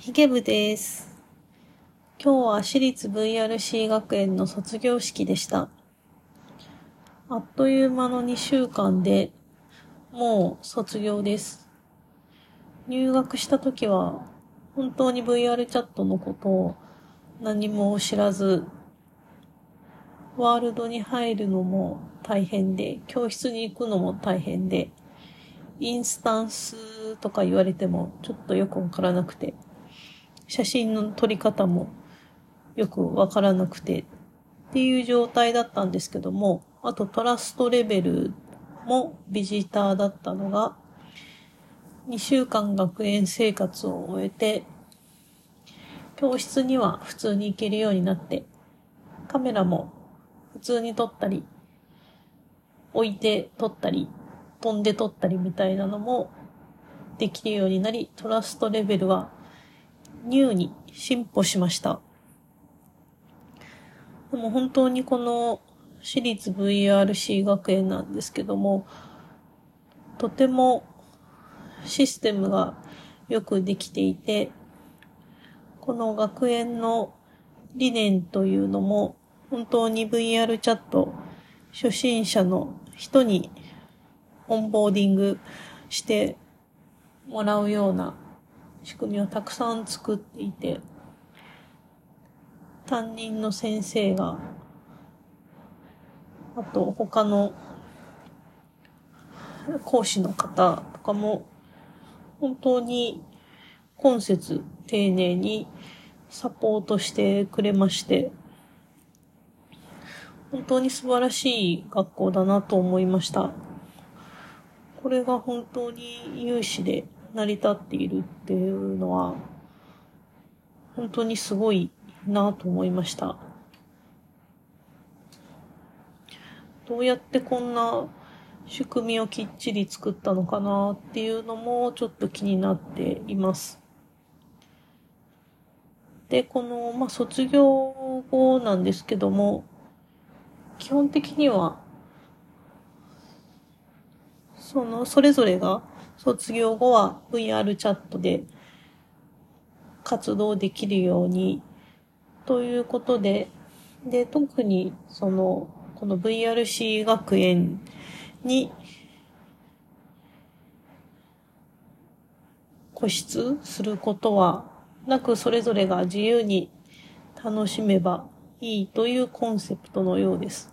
ヒゲ部です。今日は私立 VRC 学園の卒業式でした。あっという間の2週間でもう卒業です。入学した時は本当に VR チャットのことを何も知らず、ワールドに入るのも大変で、教室に行くのも大変で、インスタンスとか言われてもちょっとよくわからなくて、写真の撮り方もよくわからなくてっていう状態だったんですけども、あとトラストレベルもビジターだったのが、2週間学園生活を終えて、教室には普通に行けるようになって、カメラも普通に撮ったり、置いて撮ったり、飛んで撮ったりみたいなのもできるようになり、トラストレベルはニューに進歩しました。でも本当にこの私立 VRC 学園なんですけども、とてもシステムがよくできていて、この学園の理念というのも本当に VR チャット初心者の人にオンボーディングしてもらうような仕組みをたくさん作っていて、担任の先生が、あと他の講師の方とかも、本当に今節丁寧にサポートしてくれまして、本当に素晴らしい学校だなと思いました。これが本当に有志で成り立っているっていうのは、本当にすごいなと思いました。どうやってこんな仕組みをきっちり作ったのかなっていうのもちょっと気になっています。で、この、まあ、卒業後なんですけども、基本的には、その、それぞれが卒業後は VR チャットで活動できるようにということで、で、特にその、この VRC 学園に固執することはなく、それぞれが自由に楽しめばいいというコンセプトのようです。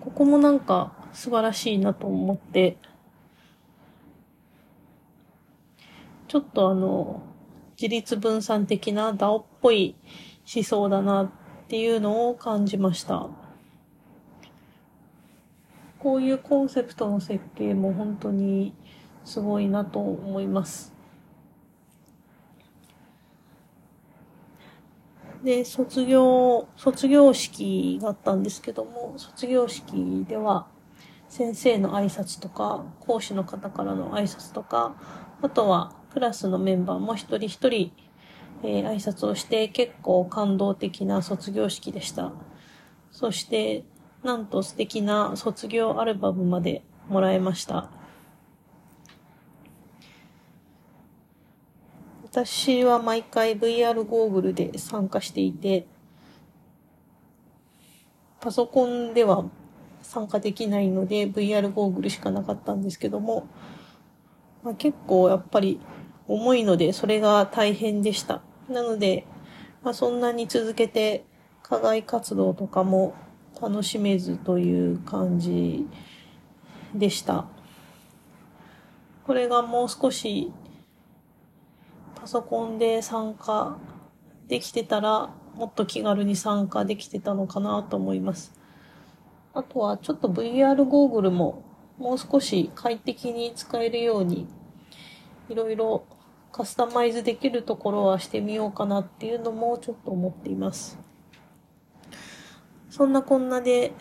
ここもなんか素晴らしいなと思って、ちょっとあの、自立分散的な DAO っぽい思想だなっていうのを感じました。こういうコンセプトの設計も本当にすごいなと思います。で、卒業、卒業式があったんですけども、卒業式では先生の挨拶とか、講師の方からの挨拶とか、あとはクラスのメンバーも一人一人、えー挨拶をして結構感動的な卒業式でした。そして、なんと素敵な卒業アルバムまでもらえました。私は毎回 VR ゴーグルで参加していて、パソコンでは参加できないので VR ゴーグルしかなかったんですけども、まあ、結構やっぱり重いのでそれが大変でした。なので、まあ、そんなに続けて課外活動とかも楽しめずという感じでした。これがもう少しパソコンで参加できてたらもっと気軽に参加できてたのかなと思います。あとはちょっと VR ゴーグルももう少し快適に使えるようにいろいろカスタマイズできるところはしてみようかなっていうのもちょっと思っています。そんなこんなで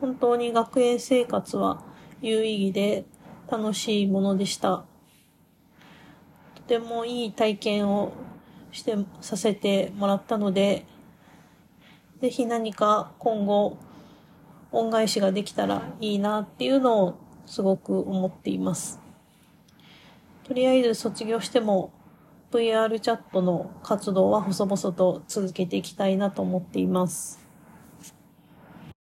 本当に学園生活は有意義で楽しいものでした。とてもいい体験をして、させてもらったので、ぜひ何か今後恩返しができたらいいなっていうのをすごく思っています。とりあえず卒業しても VR チャットの活動は細々と続けていきたいなと思っています。